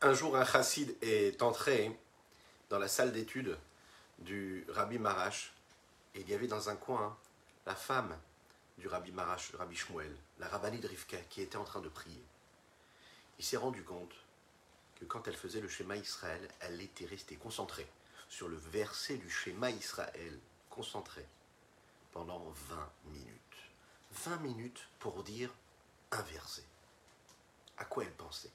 Un jour, un chassid est entré dans la salle d'études du rabbi Marash. Et il y avait dans un coin la femme du rabbi Marash, rabbi Shmuel, la rabbinite Rivka, qui était en train de prier. Il s'est rendu compte que quand elle faisait le schéma Israël, elle était restée concentrée sur le verset du schéma Israël, concentrée pendant 20 minutes. 20 minutes pour dire un verset. À quoi elle pensait?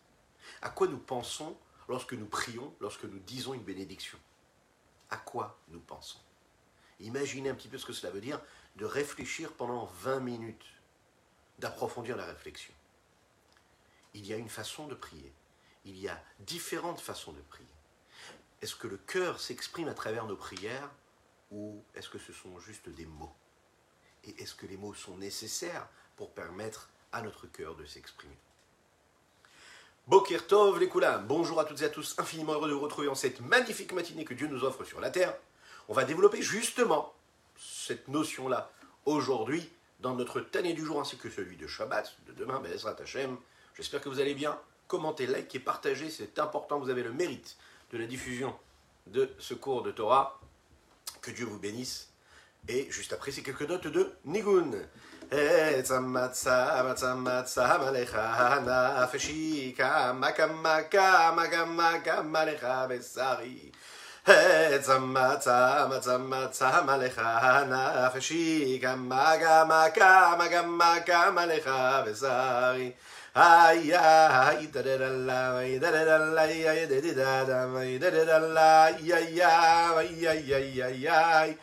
À quoi nous pensons lorsque nous prions, lorsque nous disons une bénédiction? À quoi nous pensons? Imaginez un petit peu ce que cela veut dire de réfléchir pendant 20 minutes, d'approfondir la réflexion. Il y a une façon de prier. Il y a différentes façons de prier. Est-ce que le cœur s'exprime à travers nos prières ou est-ce que ce sont juste des mots? Et est-ce que les mots sont nécessaires pour permettre à notre cœur de s'exprimer? Bokir Tov les bonjour à toutes et à tous, infiniment heureux de vous retrouver en cette magnifique matinée que Dieu nous offre sur la terre. On va développer justement cette notion-là aujourd'hui dans notre Tané du jour ainsi que celui de Shabbat, de demain, Bezrat Hashem. J'espère que vous allez bien. Commentez, likez, partagez, c'est important, vous avez le mérite de la diffusion de ce cours de Torah. Que Dieu vous bénisse. Et juste après, c'est quelques notes de Nigun. עץ המצב, עץ המצב עליך הנפשי, כמה כמה כמה כמה כמה לך בשרי. עץ המצב, עץ המצב עליך הנפשי, כמה כמה כמה כמה כמה לך בשרי. ay ay da da da la da da da la ay da da da da da da la ay ay ay ay ay ay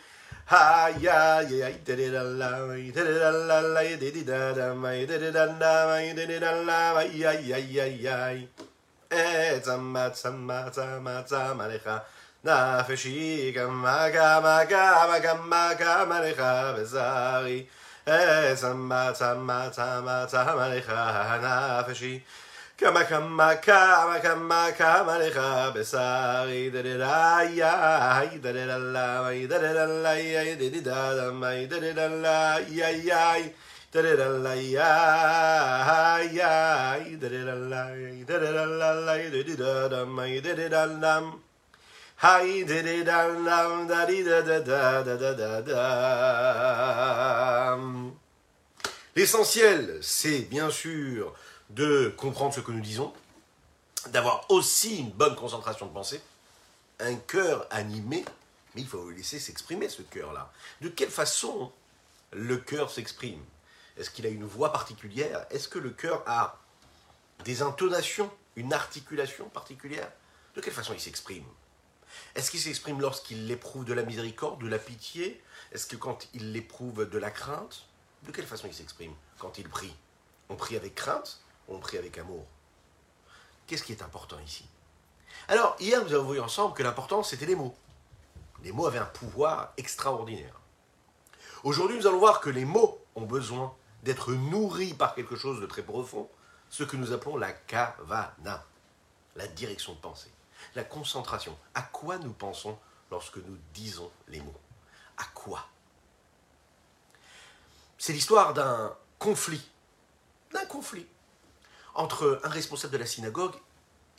Ha ya ya you did it Allah you did it Allah you did it Allah you did it Allah you did it ya ya ya ya Eh zama zama zama zama lecha נפשי גמה גמה גמה גמה כמה L'essentiel, c'est bien sûr de comprendre ce que nous disons, d'avoir aussi une bonne concentration de pensée, un cœur animé, mais il faut laisser s'exprimer ce cœur-là. De quelle façon le cœur s'exprime? Est-ce qu'il a une voix particulière? Est-ce que le cœur a des intonations, une articulation particulière? De quelle façon il s'exprime? Est-ce qu'il s'exprime lorsqu'il éprouve de la miséricorde, de la pitié? Est-ce que quand il éprouve de la crainte? De quelle façon il s'exprime quand il prie? On prie avec crainte? On prie avec amour Qu'est-ce qui est important ici? Alors, hier, nous avons vu ensemble que l'important, c'était les mots. Les mots avaient un pouvoir extraordinaire. Aujourd'hui, nous allons voir que les mots ont besoin d'être nourris par quelque chose de très profond, ce que nous appelons la kavana, la direction de pensée la concentration. À quoi nous pensons lorsque nous disons les mots? À quoi? C'est l'histoire d'un conflit, d'un conflit entre un responsable de la synagogue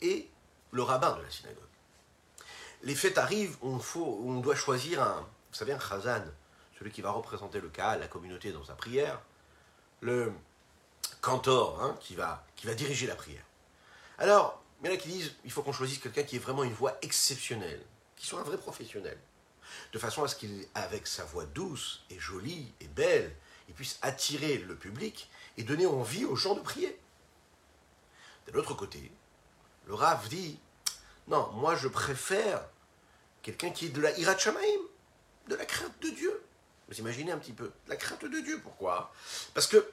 et le rabbin de la synagogue. Les fêtes arrivent, on, faut, on doit choisir un, vous savez, un chazan, celui qui va représenter le cas, la communauté dans sa prière, le cantor hein, qui, va, qui va diriger la prière. Alors, mais là qui disent il faut qu'on choisisse quelqu'un qui ait vraiment une voix exceptionnelle, qui soit un vrai professionnel, de façon à ce qu'il, avec sa voix douce et jolie et belle, il puisse attirer le public et donner envie aux gens de prier. L'autre côté, le Rav dit non, moi je préfère quelqu'un qui est de la Hirat de la crainte de Dieu. Vous imaginez un petit peu, la crainte de Dieu, pourquoi? Parce que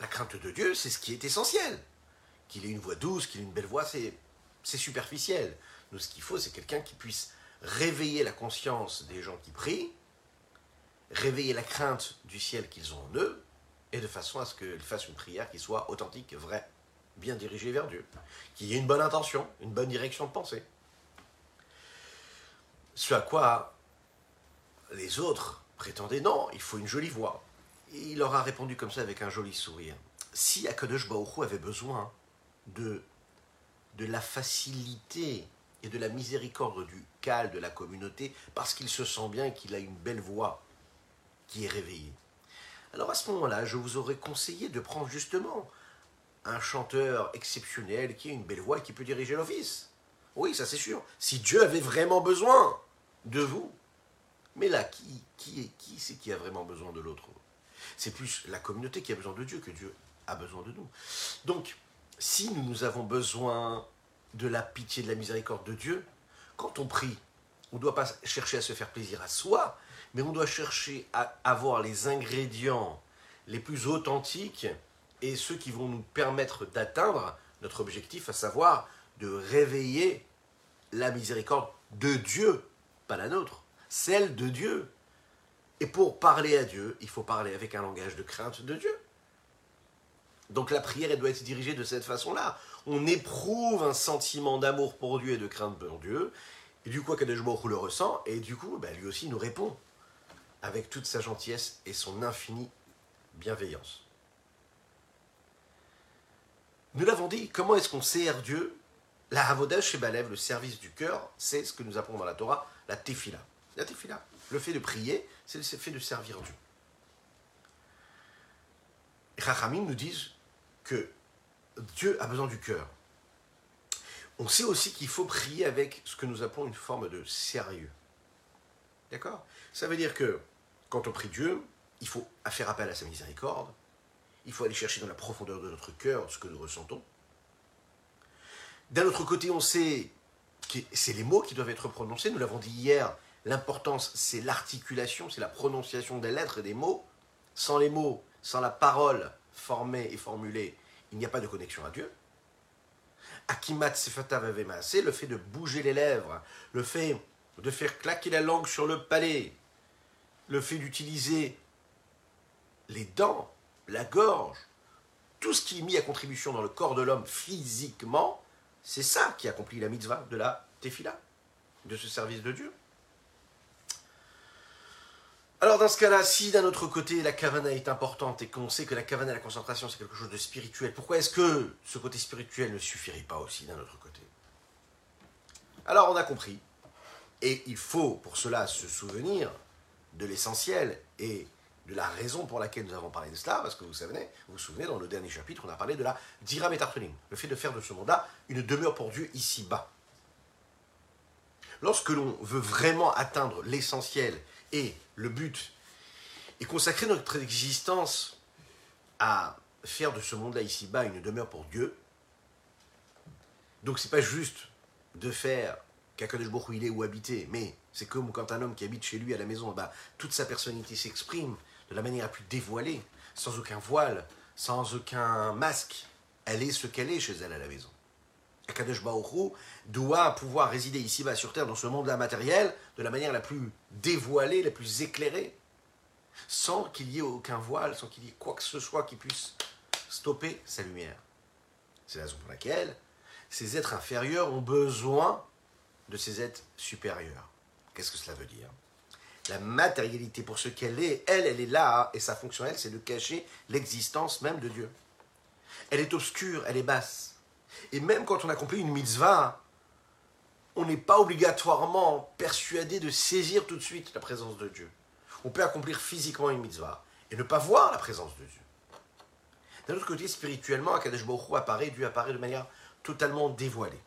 la crainte de Dieu, c'est ce qui est essentiel qu'il ait une voix douce, qu'il ait une belle voix, c'est superficiel. Nous, ce qu'il faut, c'est quelqu'un qui puisse réveiller la conscience des gens qui prient, réveiller la crainte du ciel qu'ils ont en eux, et de façon à ce qu'ils fassent une prière qui soit authentique, vraie, bien dirigée vers Dieu, qui ait une bonne intention, une bonne direction de pensée. Ce à quoi les autres prétendaient non, il faut une jolie voix. il leur a répondu comme ça avec un joli sourire. Si Akadosh Baruch avait besoin de, de la facilité et de la miséricorde du cal de la communauté parce qu'il se sent bien qu'il a une belle voix qui est réveillée. Alors à ce moment-là, je vous aurais conseillé de prendre justement un chanteur exceptionnel qui a une belle voix et qui peut diriger l'office. Oui, ça c'est sûr. Si Dieu avait vraiment besoin de vous. Mais là, qui, qui est qui c'est qui a vraiment besoin de l'autre? C'est plus la communauté qui a besoin de Dieu que Dieu a besoin de nous. Donc, si nous, avons besoin de la pitié, de la miséricorde de Dieu, quand on prie, on ne doit pas chercher à se faire plaisir à soi, mais on doit chercher à avoir les ingrédients les plus authentiques et ceux qui vont nous permettre d'atteindre notre objectif, à savoir de réveiller la miséricorde de Dieu, pas la nôtre, celle de Dieu. Et pour parler à Dieu, il faut parler avec un langage de crainte de Dieu. Donc la prière, elle doit être dirigée de cette façon-là. On éprouve un sentiment d'amour pour Dieu et de crainte pour Dieu. Et du coup, Akadosh le ressent. Et du coup, ben, lui aussi nous répond avec toute sa gentillesse et son infinie bienveillance. Nous l'avons dit, comment est-ce qu'on sert Dieu? La Havodah chez Balev, le service du cœur, c'est ce que nous appelons dans la Torah la tefila. La tefila, le fait de prier, c'est le fait de servir Dieu. Et Chachamim nous disent que Dieu a besoin du cœur. On sait aussi qu'il faut prier avec ce que nous appelons une forme de sérieux. D'accord? Ça veut dire que quand on prie Dieu, il faut faire appel à sa miséricorde, il faut aller chercher dans la profondeur de notre cœur ce que nous ressentons. D'un autre côté, on sait que c'est les mots qui doivent être prononcés. Nous l'avons dit hier, l'importance, c'est l'articulation, c'est la prononciation des lettres et des mots. Sans les mots, sans la parole formée et formulée, il n'y a pas de connexion à Dieu. Akimat sefatav c'est le fait de bouger les lèvres, le fait de faire claquer la langue sur le palais, le fait d'utiliser les dents, la gorge, tout ce qui est mis à contribution dans le corps de l'homme physiquement, c'est ça qui accomplit la mitzvah de la tefila, de ce service de Dieu. Alors dans ce cas-là, si d'un autre côté la kavana est importante et qu'on sait que la kavana, la concentration, c'est quelque chose de spirituel, pourquoi est-ce que ce côté spirituel ne suffirait pas aussi d'un autre côté? Alors on a compris, et il faut pour cela se souvenir de l'essentiel et de la raison pour laquelle nous avons parlé de cela, parce que vous savez, vous vous souvenez, dans le dernier chapitre, on a parlé de la dira le fait de faire de ce monde-là une demeure pour Dieu ici-bas. Lorsque l'on veut vraiment atteindre l'essentiel et le but et consacrer notre existence à faire de ce monde-là ici-bas une demeure pour Dieu. Donc c'est pas juste de faire qu'Akadosh où il est ou habité, mais c'est comme quand un homme qui habite chez lui à la maison, bah, toute sa personnalité s'exprime de la manière la plus dévoilée, sans aucun voile, sans aucun masque. Elle est ce qu'elle est chez elle à la maison. Akadosh Baruch doit pouvoir résider ici-bas sur Terre, dans ce monde-là matériel, de la manière la plus dévoilée, la plus éclairée, sans qu'il y ait aucun voile, sans qu'il y ait quoi que ce soit qui puisse stopper sa lumière. C'est la raison pour laquelle ces êtres inférieurs ont besoin de ces êtres supérieurs. Qu'est-ce que cela veut dire? La matérialité pour ce qu'elle est, elle, elle est là, et sa fonction, elle, c'est de cacher l'existence même de Dieu. Elle est obscure, elle est basse. Et même quand on accomplit une mitzvah, on n'est pas obligatoirement persuadé de saisir tout de suite la présence de Dieu. On peut accomplir physiquement une mitzvah et ne pas voir la présence de Dieu. D'un autre côté, spirituellement, Akadosh Baruch apparaît, Dieu apparaît de manière totalement dévoilée.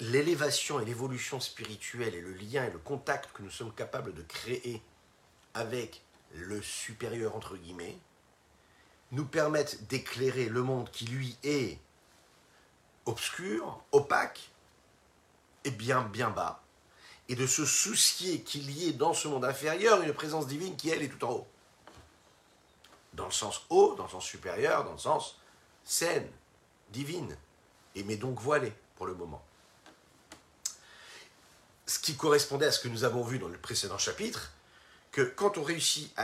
L'élévation et l'évolution spirituelle et le lien et le contact que nous sommes capables de créer avec le supérieur, entre guillemets, nous permettent d'éclairer le monde qui, lui, est obscur, opaque, et bien, bien bas, et de se soucier qu'il y ait dans ce monde inférieur une présence divine qui, elle, est tout en haut. Dans le sens haut, dans le sens supérieur, dans le sens saine, divine, et mais donc voilée pour le moment. Ce qui correspondait à ce que nous avons vu dans le précédent chapitre, que quand on réussit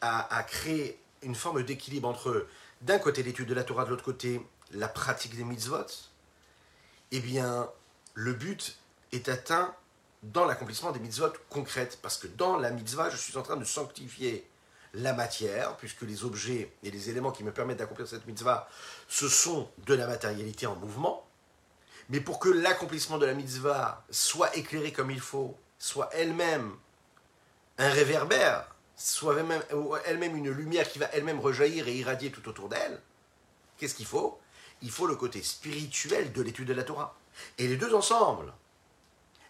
à, créer une forme d'équilibre entre, d'un côté, l'étude de la Torah, de l'autre côté, la pratique des mitzvot, eh bien, le but est atteint dans l'accomplissement des mitzvot concrètes. Parce que dans la mitzvah, je suis en train de sanctifier la matière, puisque les objets et les éléments qui me permettent d'accomplir cette mitzvah, ce sont de la matérialité en mouvement. Mais pour que l'accomplissement de la mitzvah soit éclairé comme il faut, soit elle-même un réverbère, soit elle-même une lumière qui va elle-même rejaillir et irradier tout autour d'elle, qu'est-ce qu'il faut? Il faut le côté spirituel de l'étude de la Torah. Et les deux ensemble,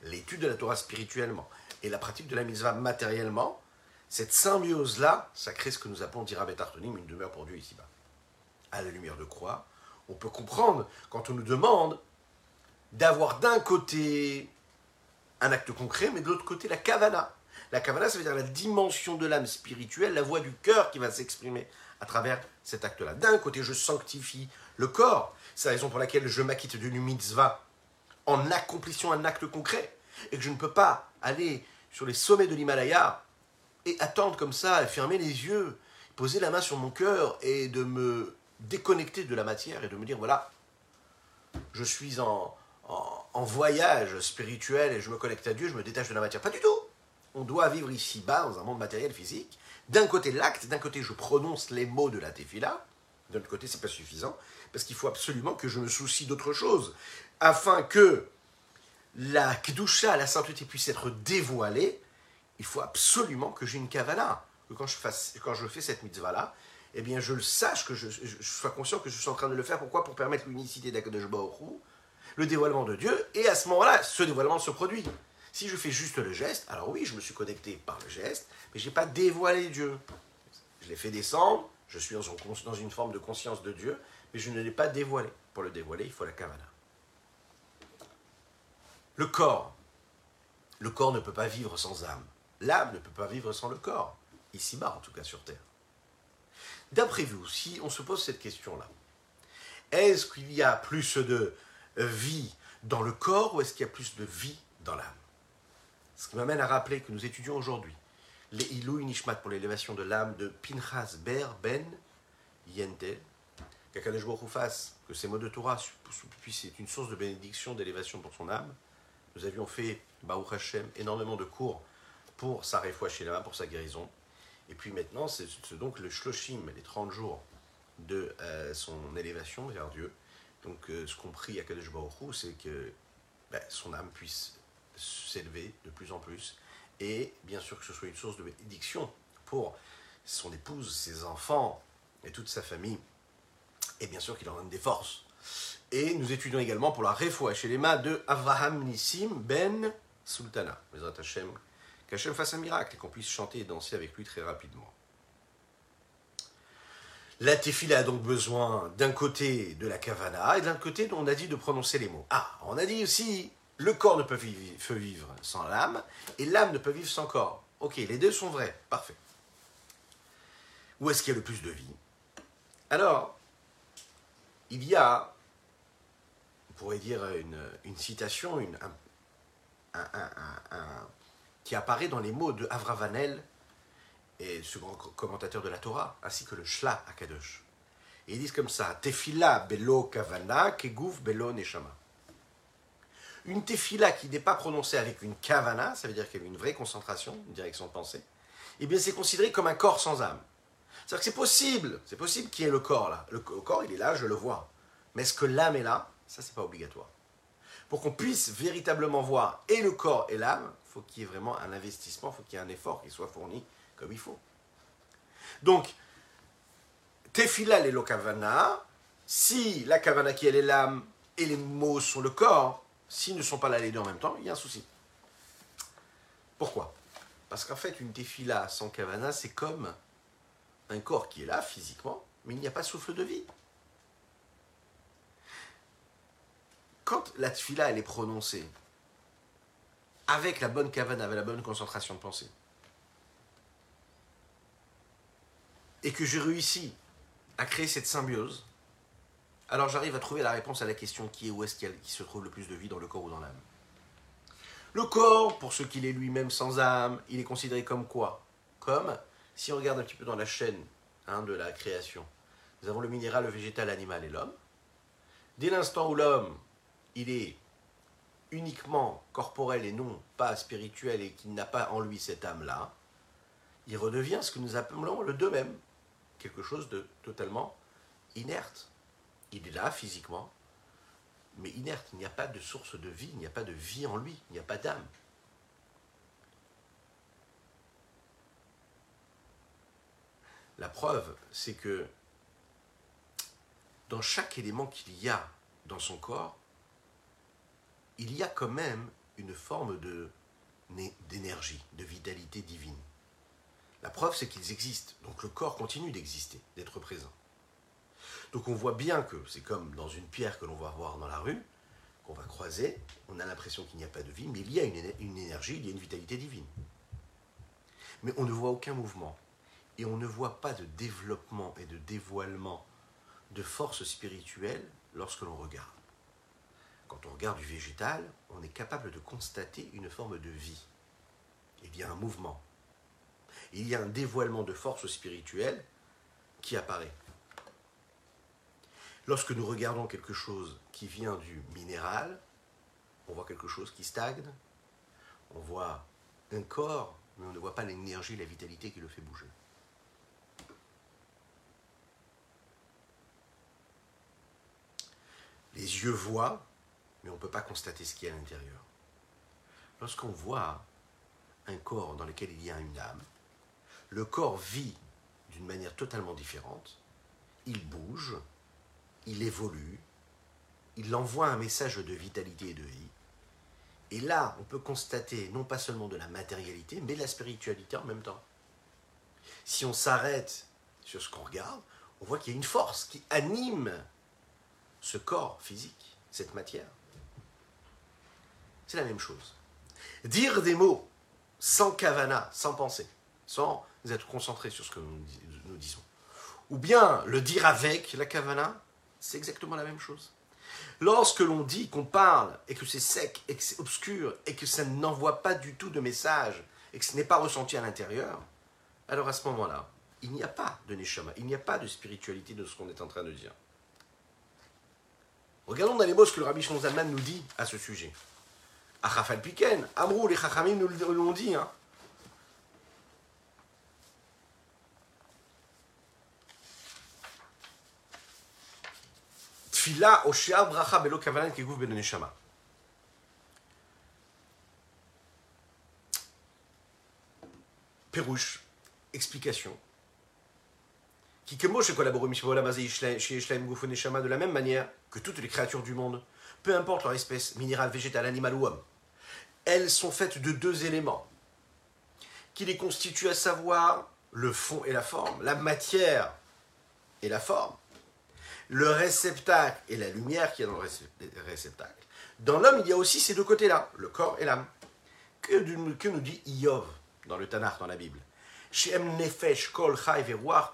l'étude de la Torah spirituellement et la pratique de la mitzvah matériellement, cette symbiose-là, ça crée ce que nous appelons, dira Artonim, une demeure pour Dieu ici-bas. À la lumière de croix, on peut comprendre quand on nous demande d'avoir d'un côté un acte concret, mais de l'autre côté la kavana. La kavana, ça veut dire la dimension de l'âme spirituelle, la voix du cœur qui va s'exprimer à travers cet acte-là. D'un côté, je sanctifie le corps. C'est la raison pour laquelle je m'acquitte d'une mitzvah en accomplissant un acte concret. Et que je ne peux pas aller sur les sommets de l'Himalaya et attendre comme ça, fermer les yeux, poser la main sur mon cœur et de me déconnecter de la matière et de me dire voilà, je suis en, en, voyage spirituel et je me connecte à Dieu, je me détache de la matière. Pas du tout. On doit vivre ici-bas, dans un monde matériel, physique. D'un côté, l'acte, d'un côté, je prononce les mots de la tefila. D'un autre côté, c'est pas suffisant, parce qu'il faut absolument que je me soucie d'autre chose, afin que la kedusha, la sainteté, puisse être dévoilée. Il faut absolument que j'ai une kavana, que quand je, je fais cette mitzvah-là, eh bien, je le sache, que je, sois conscient que je suis en train de le faire. Pourquoi? Pour permettre l'unicité d'Akadosh Baruch le dévoilement de Dieu, et à ce moment-là, ce dévoilement se produit. Si je fais juste le geste, alors oui, je me suis connecté par le geste, mais je n'ai pas dévoilé Dieu. Je l'ai fait descendre, je suis dans une forme de conscience de Dieu, mais je ne l'ai pas dévoilé. Pour le dévoiler, il faut la kavana. Le corps. Le corps ne peut pas vivre sans âme. L'âme ne peut pas vivre sans le corps. Ici-bas, en tout cas sur Terre. D'après vous, si on se pose cette question-là, est-ce qu'il y a plus de vie dans le corps ou est-ce qu'il y a plus de vie dans l'âme? Ce qui m'amène à rappeler que nous étudions aujourd'hui les Ilou Nishmat pour l'élévation de l'âme de Pinchas Ber Ben Yentel. Qu'Akadosh fasse que ces mots de Torah puissent être une source de bénédiction, d'élévation pour son âme. Nous avions fait, Baruch Hashem, énormément de cours pour sa réfoua pour sa guérison. Et puis maintenant, c'est donc le Shloshim, les 30 jours de euh, son élévation vers Dieu. Donc, euh, ce qu'on prie à Kadesh Baruch c'est que ben, son âme puisse s'élever de plus en plus, et bien sûr que ce soit une source de bénédiction pour son épouse, ses enfants et toute sa famille, et bien sûr qu'il en donne des forces. Et nous étudions également pour la réfoua chez les de Avraham Nissim ben Sultana, qu'Hachem fasse un miracle et qu'on puisse chanter et danser avec lui très rapidement. La tefila a donc besoin d'un côté de la kavana et d'un côté on a dit de prononcer les mots. Ah, on a dit aussi le corps ne peut vivre sans l'âme et l'âme ne peut vivre sans corps. Ok, les deux sont vrais, parfait. Où est-ce qu'il y a le plus de vie? Alors, il y a, on pourrait dire une, citation une, qui apparaît dans les mots de Avravanel et grand commentateur de la Torah, ainsi que le Shla Akadosh. Et ils disent comme ça Tefila belo kavana, kegouf belo neshama. Une tefila qui n'est pas prononcée avec une kavana, ça veut dire qu'il y a une vraie concentration, une direction de pensée, eh bien c'est considéré comme un corps sans âme. C'est-à-dire que c'est possible, c'est possible qu'il y ait le corps là. Le corps, il est là, je le vois. Mais est-ce que l'âme est là? Ça, c'est pas obligatoire. Pour qu'on puisse véritablement voir et le corps et l'âme, il faut qu'il y ait vraiment un investissement, il faut qu'il y ait un effort qui soit fourni comme il faut. Donc, tefila le kavana, si la kavana qui est l'âme et les mots sont le corps, s'ils ne sont pas là les deux en même temps, il y a un souci. Pourquoi? Parce qu'en fait, une tefila sans kavana, c'est comme un corps qui est là physiquement, mais il n'y a pas souffle de vie. Quand la tefila elle est prononcée avec la bonne kavana, avec la bonne concentration de pensée, et que j'ai réussi à créer cette symbiose, alors j'arrive à trouver la réponse à la question qui est où est-ce qu'il se trouve le plus de vie dans le corps ou dans l'âme. Le corps, pour ce qu'il est lui-même sans âme, il est considéré comme quoi? Comme, si on regarde un petit peu dans la chaîne hein, de la création, nous avons le minéral, le végétal, l'animal et l'homme. Dès l'instant où l'homme, il est uniquement corporel et non pas spirituel et qu'il n'a pas en lui cette âme-là, il redevient ce que nous appelons le de même, quelque chose de totalement inerte. Il est là physiquement, mais inerte. Il n'y a pas de source de vie, il n'y a pas de vie en lui, il n'y a pas d'âme. La preuve, c'est que dans chaque élément qu'il y a dans son corps, il y a quand même une forme de d'énergie, de vitalité divine. La preuve, c'est qu'ils existent. Donc le corps continue d'exister, d'être présent. Donc on voit bien que c'est comme dans une pierre que l'on va voir dans la rue, qu'on va croiser, on a l'impression qu'il n'y a pas de vie, mais il y a une, énergie, il y a une vitalité divine. Mais on ne voit aucun mouvement. Et on ne voit pas de développement et de dévoilement de force spirituelle lorsque l'on regarde. Quand on regarde du végétal, on est capable de constater une forme de vie. Il y a un mouvement. Il y a un dévoilement de force spirituelle qui apparaît. Lorsque nous regardons quelque chose qui vient du minéral, on voit quelque chose qui stagne, on voit un corps, mais on ne voit pas l'énergie, la vitalité qui le fait bouger. Les yeux voient, mais on ne peut pas constater ce qu'il y a à l'intérieur. Lorsqu'on voit un corps dans lequel il y a une âme, le corps vit d'une manière totalement différente, il bouge, il évolue, il envoie un message de vitalité et de vie. Et là, on peut constater non pas seulement de la matérialité, mais de la spiritualité en même temps. Si on s'arrête sur ce qu'on regarde, on voit qu'il y a une force qui anime ce corps physique, cette matière. C'est la même chose. Dire des mots sans kavana, sans penser, sans être concentré sur ce que nous, disons. Ou bien le dire avec la kavana, c'est exactement la même chose. Lorsque l'on dit qu'on parle et que c'est sec et que c'est obscur et que ça n'envoie pas du tout de message et que ce n'est pas ressenti à l'intérieur, alors à ce moment-là, il n'y a pas de neshama, il n'y a pas de spiritualité de ce qu'on est en train de dire. Regardons dans les mots ce que le rabbi Shonzalman nous dit à ce sujet. Achafal Piken, Amrou, les Chachamim nous l'ont dit. Hein. Kegouf, Ben Neshama. Pérouche, explication. Qui que de la même manière que toutes les créatures du monde, peu importe leur espèce, minérale, végétale, animale ou homme elles sont faites de deux éléments qui les constituent, à savoir le fond et la forme, la matière et la forme, le réceptacle et la lumière qui est dans le réceptacle. Dans l'homme, il y a aussi ces deux côtés-là, le corps et l'âme. Que, nous dit Iov dans le Tanakh, dans la Bible? Nefesh kol chai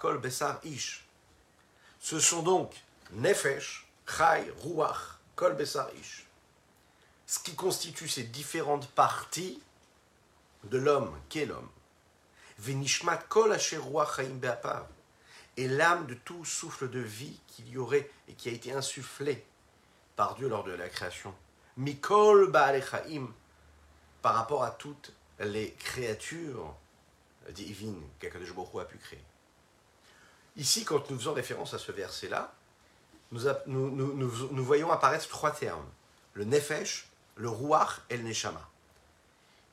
kol besar ish. Ce sont donc nefesh, chai, ruach, kol besar ish ce qui constitue ces différentes parties de l'homme, qu'est l'homme. Venishmat kol et l'âme de tout souffle de vie qu'il y aurait et qui a été insufflé par Dieu lors de la création. Mikol ba'alechaim, par rapport à toutes les créatures divines qu'Akadosh a pu créer. Ici, quand nous faisons référence à ce verset-là, nous, voyons apparaître trois termes. Le nefesh, le Ruach et le Neshama.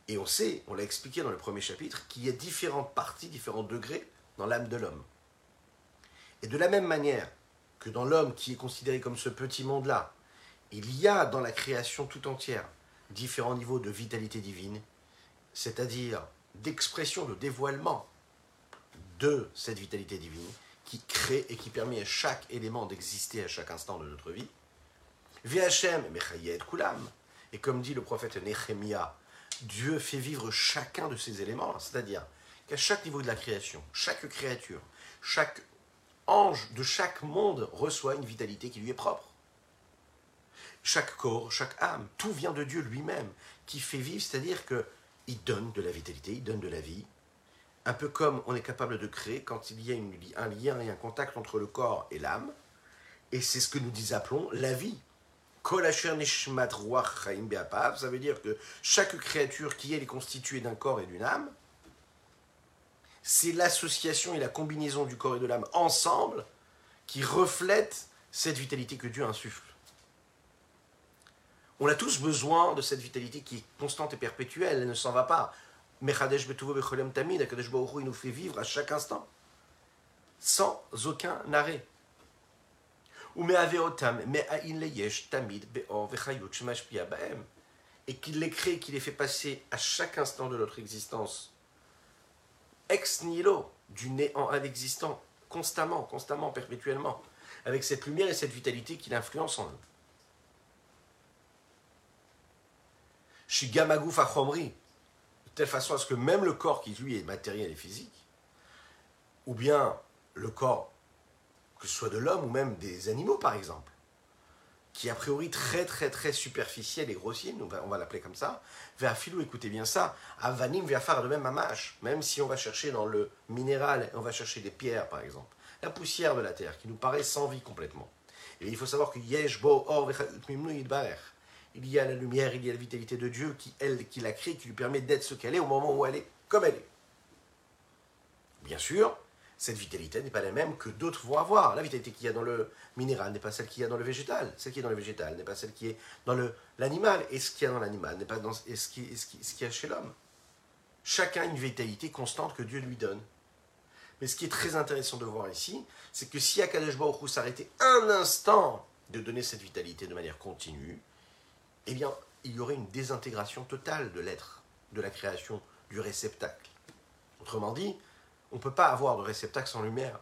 Et on sait, on l'a expliqué dans le premier chapitre, qu'il y a différentes parties, différents degrés dans l'âme de l'homme. Et de la même manière que dans l'homme qui est considéré comme ce petit monde-là, il y a dans la création tout entière différents niveaux de vitalité divine, c'est-à-dire d'expression, de dévoilement de cette vitalité divine qui crée et qui permet à chaque élément d'exister à chaque instant de notre vie. VHM, Mechayet Kulam, et comme dit le prophète Nehemiah, Dieu fait vivre chacun de ces éléments, c'est-à-dire qu'à chaque niveau de la création, chaque créature, chaque ange de chaque monde reçoit une vitalité qui lui est propre. Chaque corps, chaque âme, tout vient de Dieu lui-même, qui fait vivre, c'est-à-dire qu'il donne de la vitalité, il donne de la vie, un peu comme on est capable de créer quand il y a un lien et un contact entre le corps et l'âme, et c'est ce que nous appelons la vie. Ça veut dire que chaque créature qui est constituée d'un corps et d'une âme, c'est l'association et la combinaison du corps et de l'âme ensemble qui reflète cette vitalité que Dieu insuffle. On a tous besoin de cette vitalité qui est constante et perpétuelle, elle ne s'en va pas. Mechadesh Tamid, Akadesh il nous fait vivre à chaque instant, sans aucun arrêt. Et qu'il les crée, qu'il les fait passer à chaque instant de notre existence, ex nihilo, du néant à l'existant, constamment, constamment, perpétuellement, avec cette lumière et cette vitalité qu'il influence en nous. Shigamagouf achomri, de telle façon à ce que même le corps qui lui est matériel et physique, ou bien le corps, que ce soit de l'homme ou même des animaux par exemple, qui est a priori très très très superficiel et grossier, on va, va l'appeler comme ça, filou, écoutez bien ça, Avanim faire de même Amash, même si on va chercher dans le minéral, on va chercher des pierres par exemple, la poussière de la terre qui nous paraît sans vie complètement. Et il faut savoir que Yesh Bo Or il y a la lumière, il y a la vitalité de Dieu qui, elle, qui l'a créée, qui lui permet d'être ce qu'elle est au moment où elle est, comme elle est. Bien sûr, cette vitalité n'est pas la même que d'autres vont avoir. La vitalité qu'il y a dans le minéral n'est pas celle qu'il y a dans le végétal. Celle qui est dans le végétal n'est pas celle qui est dans l'animal. Et ce qu'il y a dans l'animal n'est pas dans, ce qu'il y a chez l'homme. Chacun a une vitalité constante que Dieu lui donne. Mais ce qui est très intéressant de voir ici, c'est que si Akadosh Baruch s'arrêtait un instant de donner cette vitalité de manière continue, eh bien, il y aurait une désintégration totale de l'être, de la création, du réceptacle. Autrement dit, on ne peut pas avoir de réceptacle sans lumière.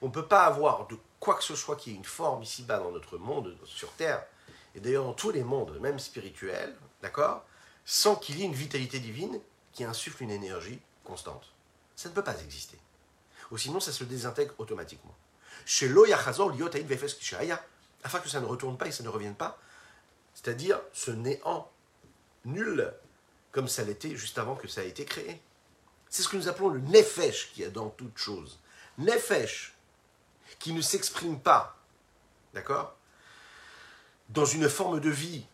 On ne peut pas avoir de quoi que ce soit qui ait une forme ici-bas dans notre monde, sur Terre, et d'ailleurs dans tous les mondes, même spirituels, d'accord, sans qu'il y ait une vitalité divine qui insuffle une énergie constante. Ça ne peut pas exister. Ou sinon, ça se désintègre automatiquement. Chez afin que ça ne retourne pas et ça ne revienne pas, c'est-à-dire ce néant nul, comme ça l'était juste avant que ça ait été créé. C'est ce que nous appelons le nefesh qui a dans toute chose. Nefesh, qui ne s'exprime pas, d'accord Dans une forme de vie,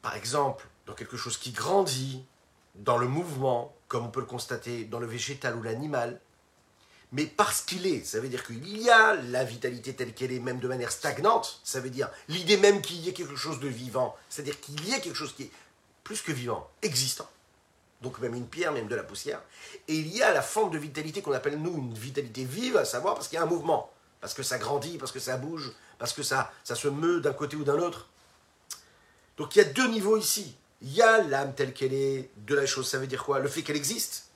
par exemple, dans quelque chose qui grandit, dans le mouvement, comme on peut le constater dans le végétal ou l'animal, mais parce qu'il est, ça veut dire qu'il y a la vitalité telle qu'elle est, même de manière stagnante, ça veut dire l'idée même qu'il y ait quelque chose de vivant, c'est-à-dire qu'il y ait quelque chose qui est plus que vivant, existant, donc même une pierre, même de la poussière, et il y a la forme de vitalité qu'on appelle nous une vitalité vive, à savoir parce qu'il y a un mouvement, parce que ça grandit, parce que ça bouge, parce que ça, ça se meut d'un côté ou d'un autre. Donc il y a deux niveaux ici. Il y a l'âme telle qu'elle est de la chose, ça veut dire quoi? Le fait qu'elle existe.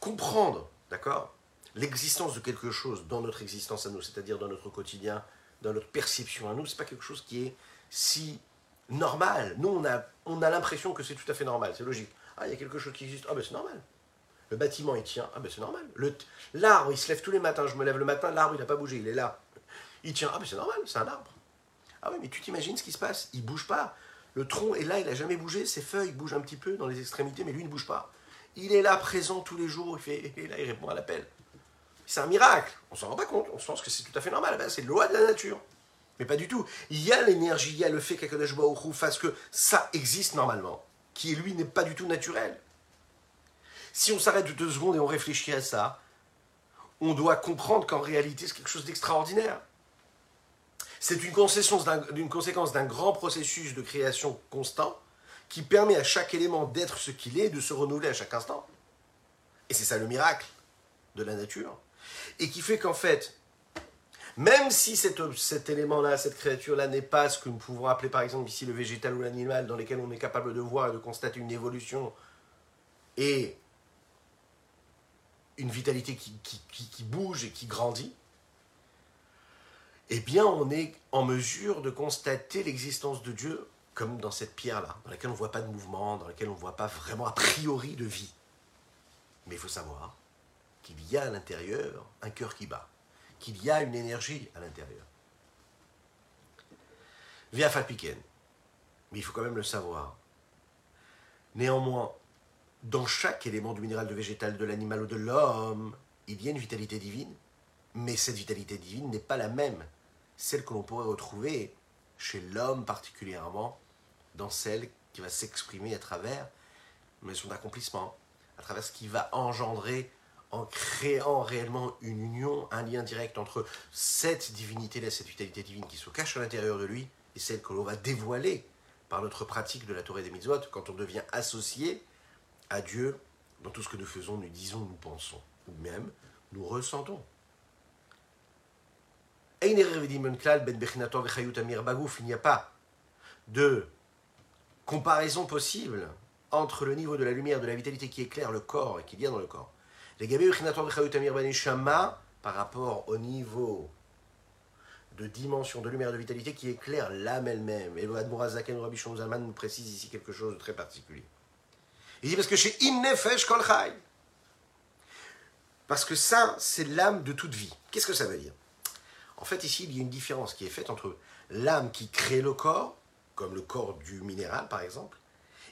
Comprendre D'accord? L'existence de quelque chose dans notre existence à nous, c'est-à-dire dans notre quotidien, dans notre perception à nous, c'est pas quelque chose qui est si normal. Nous, on a, on a l'impression que c'est tout à fait normal, c'est logique. Ah, il y a quelque chose qui existe, ah ben c'est normal. Le bâtiment, il tient, ah ben c'est normal. L'arbre, il se lève tous les matins, je me lève le matin, l'arbre, il n'a pas bougé, il est là. Il tient, ah ben c'est normal, c'est un arbre. Ah oui, mais tu t'imagines ce qui se passe? Il bouge pas. Le tronc est là, il n'a jamais bougé, ses feuilles bougent un petit peu dans les extrémités, mais lui, il ne bouge pas. Il est là présent tous les jours, il, fait, là, il répond à l'appel. C'est un miracle. On s'en rend pas compte. On pense que c'est tout à fait normal. Ben, c'est loi de la nature. Mais pas du tout. Il y a l'énergie, il y a le fait qu'Akadosh Baruch fasse que ça existe normalement, qui lui n'est pas du tout naturel. Si on s'arrête deux secondes et on réfléchit à ça, on doit comprendre qu'en réalité c'est quelque chose d'extraordinaire. C'est une conséquence d'un grand processus de création constant qui permet à chaque élément d'être ce qu'il est, de se renouveler à chaque instant. Et c'est ça le miracle de la nature. Et qui fait qu'en fait, même si cet, élément-là, cette créature-là n'est pas ce que nous pouvons appeler par exemple ici le végétal ou l'animal, dans lesquels on est capable de voir et de constater une évolution et une vitalité qui bouge et qui grandit, eh bien on est en mesure de constater l'existence de Dieu comme dans cette pierre-là, dans laquelle on ne voit pas de mouvement, dans laquelle on ne voit pas vraiment a priori de vie. Mais il faut savoir qu'il y a à l'intérieur un cœur qui bat, qu'il y a une énergie à l'intérieur. Via Falpiken. Mais il faut quand même le savoir. Néanmoins, dans chaque élément du minéral, de végétal, de l'animal ou de l'homme, il y a une vitalité divine, mais cette vitalité divine n'est pas la même, celle que l'on pourrait retrouver chez l'homme particulièrement, dans celle qui va s'exprimer à travers son accomplissement, à travers ce qui va engendrer en créant réellement une union, un lien direct entre cette divinité-là, cette vitalité divine qui se cache à l'intérieur de lui, et celle que l'on va dévoiler par notre pratique de la Torah des mitzvot, quand on devient associé à Dieu dans tout ce que nous faisons, nous disons, nous pensons, ou même nous ressentons. Il n'y a pas de comparaison possible entre le niveau de la lumière, de la vitalité qui éclaire le corps et qui vient dans le corps, par rapport au niveau de dimension, de lumière, de vitalité qui éclaire l'âme elle-même. Et le Admorazaken Rabbi Zalman nous précise ici quelque chose de très particulier. Il dit parce que chez Innefesh Kol Parce que ça, c'est l'âme de toute vie. Qu'est-ce que ça veut dire? En fait, ici, il y a une différence qui est faite entre l'âme qui crée le corps, comme le corps du minéral par exemple,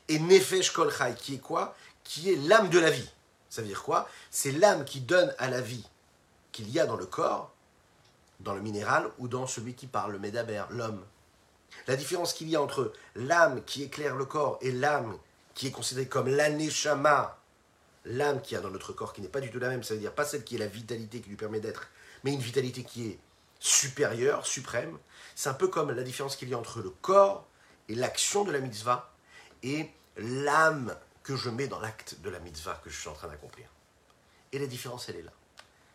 et Nefesh Kol qui est quoi? Qui est l'âme de la vie. Ça veut dire quoi? C'est l'âme qui donne à la vie qu'il y a dans le corps, dans le minéral ou dans celui qui parle, le Médaber, l'homme. La différence qu'il y a entre l'âme qui éclaire le corps et l'âme qui est considérée comme l'aneshama, l'âme qui a dans notre corps, qui n'est pas du tout la même, ça veut dire pas celle qui est la vitalité qui lui permet d'être, mais une vitalité qui est supérieure, suprême. C'est un peu comme la différence qu'il y a entre le corps et l'action de la mitzvah et l'âme que je mets dans l'acte de la mitzvah que je suis en train d'accomplir. Et la différence, elle est là.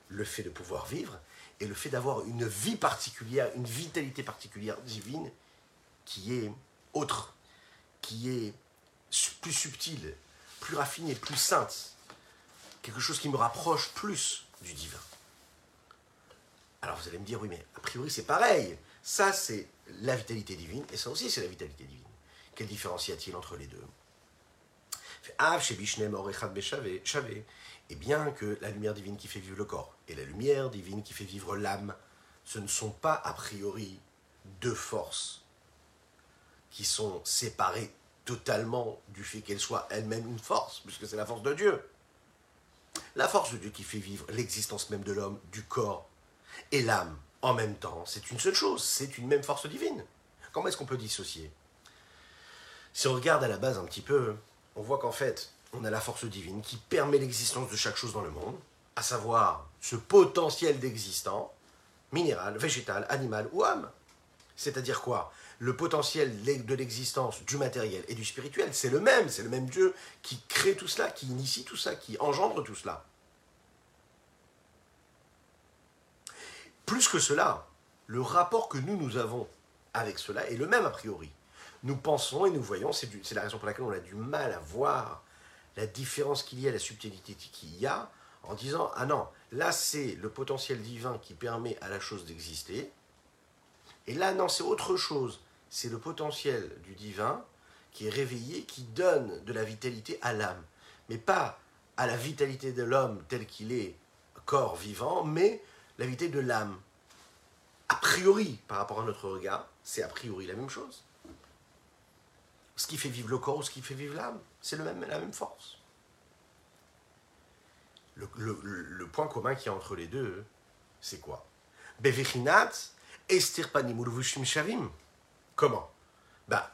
Le fait de pouvoir vivre et le fait d'avoir une vie particulière, une vitalité particulière divine qui est autre, qui est plus subtile, plus raffinée, plus sainte. Quelque chose qui me rapproche plus du divin. Alors vous allez me dire, oui, mais a priori c'est pareil. Ça, c'est la vitalité divine, et ça aussi, c'est la vitalité divine. Quelle différence y a-t-il entre les deux? Et bien que la lumière divine qui fait vivre le corps et la lumière divine qui fait vivre l'âme, ce ne sont pas a priori deux forces qui sont séparées totalement du fait qu'elles soient elles-mêmes une force, puisque c'est la force de Dieu. La force de Dieu qui fait vivre l'existence même de l'homme, du corps et l'âme en même temps, c'est une seule chose, c'est une même force divine. Comment est-ce qu'on peut dissocier? Si on regarde à la base un petit peu, on voit qu'en fait, on a la force divine qui permet l'existence de chaque chose dans le monde, à savoir ce potentiel d'existant, minéral, végétal, animal ou âme. C'est-à-dire quoi? Le potentiel de l'existence du matériel et du spirituel, c'est le même, c'est le même Dieu qui crée tout cela, qui initie tout ça, qui engendre tout cela. Plus que cela, le rapport que nous, nous avons avec cela est le même a priori. Nous pensons et nous voyons, c'est la raison pour laquelle on a du mal à voir la différence qu'il y a, la subtilité qu'il y a, en disant Ah non, là c'est le potentiel divin qui permet à la chose d'exister, et là non, c'est autre chose, c'est le potentiel du divin qui est réveillé, qui donne de la vitalité à l'âme, mais pas à la vitalité de l'homme tel qu'il est corps vivant, mais la vitalité de l'âme. A priori, par rapport à notre regard, c'est a priori la même chose. Ce qui fait vivre le corps ou ce qui fait vivre l'âme, c'est la même force. Le, point commun qu'il y a entre les deux, c'est quoi? Bevechinat shavim. Comment? Bah,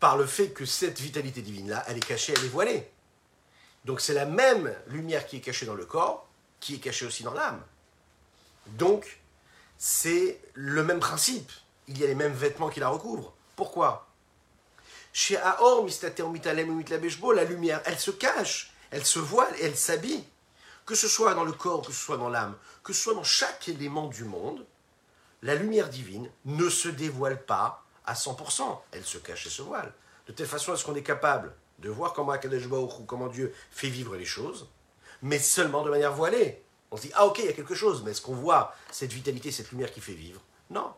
Par le fait que cette vitalité divine-là, elle est cachée, elle est voilée. Donc c'est la même lumière qui est cachée dans le corps, qui est cachée aussi dans l'âme. Donc, c'est le même principe. Il y a les mêmes vêtements qui la recouvrent. Pourquoi? Chez Aor, la lumière, elle se cache, elle se voile elle s'habille. Que ce soit dans le corps, que ce soit dans l'âme, que ce soit dans chaque élément du monde, la lumière divine ne se dévoile pas à 100%. Elle se cache et se voile. De telle façon, est-ce qu'on est capable de voir comment ou comment Dieu fait vivre les choses, mais seulement de manière voilée. On se dit, ah ok, il y a quelque chose, mais est-ce qu'on voit cette vitalité, cette lumière qui fait vivre? Non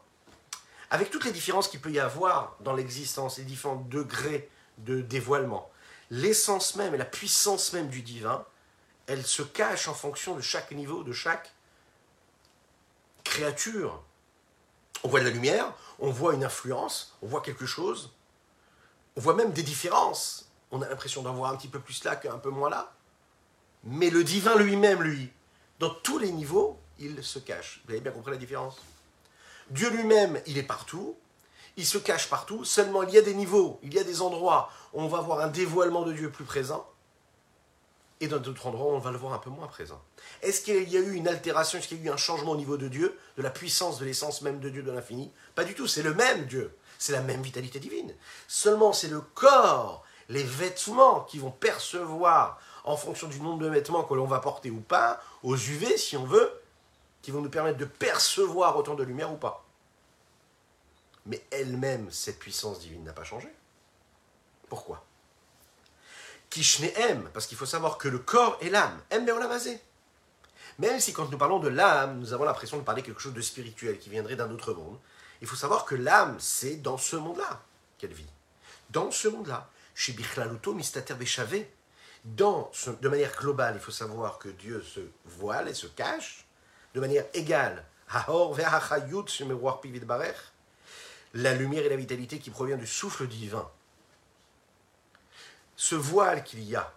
avec toutes les différences qu'il peut y avoir dans l'existence, les différents degrés de dévoilement. L'essence même et la puissance même du divin, elle se cache en fonction de chaque niveau, de chaque créature. On voit de la lumière, on voit une influence, on voit quelque chose, on voit même des différences. On a l'impression d'en voir un petit peu plus là qu'un peu moins là. Mais le divin lui-même, lui, dans tous les niveaux, il se cache. Vous avez bien compris la différence? Dieu lui-même, il est partout, il se cache partout, seulement il y a des niveaux, il y a des endroits où on va voir un dévoilement de Dieu plus présent, et dans d'autres endroits, on va le voir un peu moins présent. Est-ce qu'il y a eu une altération, est-ce qu'il y a eu un changement au niveau de Dieu, de la puissance, de l'essence même de Dieu, de l'infini? Pas du tout, c'est le même Dieu, c'est la même vitalité divine. Seulement, c'est le corps, les vêtements qui vont percevoir, en fonction du nombre de vêtements que l'on va porter ou pas, aux UV, si on veut, qui vont nous permettre de percevoir autant de lumière ou pas. Mais elle-même, cette puissance divine n'a pas changé. Pourquoi? M, parce qu'il faut savoir que le corps et l'âme. M Beolamazé. Même si quand nous parlons de l'âme, nous avons l'impression de parler quelque chose de spirituel qui viendrait d'un autre monde, il faut savoir que l'âme, c'est dans ce monde-là qu'elle vit. Dans ce monde-là. Chez Bichlaluto, Mistater Béchavé. Dans de manière globale, il faut savoir que Dieu se voile et se cache de manière égale. La lumière et la vitalité qui provient du souffle divin ce voile qu'il y a,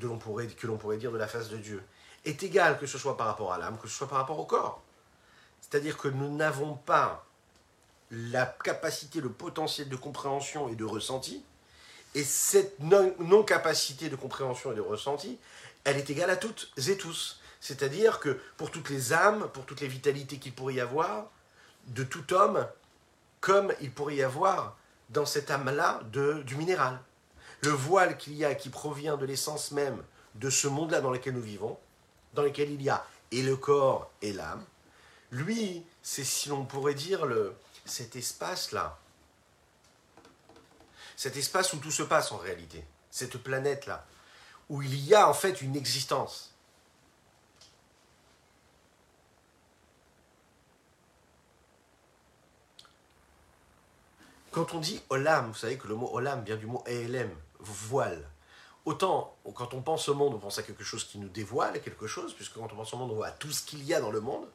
que l'on pourrait, dire de la face de Dieu, est égal que ce soit par rapport à l'âme, que ce soit par rapport au corps. C'est-à-dire que nous n'avons pas la capacité, le potentiel de compréhension et de ressenti, et cette non-capacité de compréhension et de ressenti, elle est égale à toutes et tous. C'est-à-dire que pour toutes les âmes, pour toutes les vitalités qu'il pourrait y avoir, de tout homme, comme il pourrait y avoir dans cette âme-là du minéral. Le voile qu'il y a qui provient de l'essence même de ce monde-là dans lequel nous vivons, dans lequel il y a et le corps et l'âme, lui, c'est si l'on pourrait dire le, cet espace-là, cet espace où tout se passe en réalité, cette planète-là, où il y a en fait une existence. Quand on dit olam, vous savez que le mot olam vient du mot elem, voile. Autant, quand on pense au monde, on pense à quelque chose qui nous dévoile quelque chose, puisque quand on pense au monde, on voit tout ce qu'il y a dans le monde.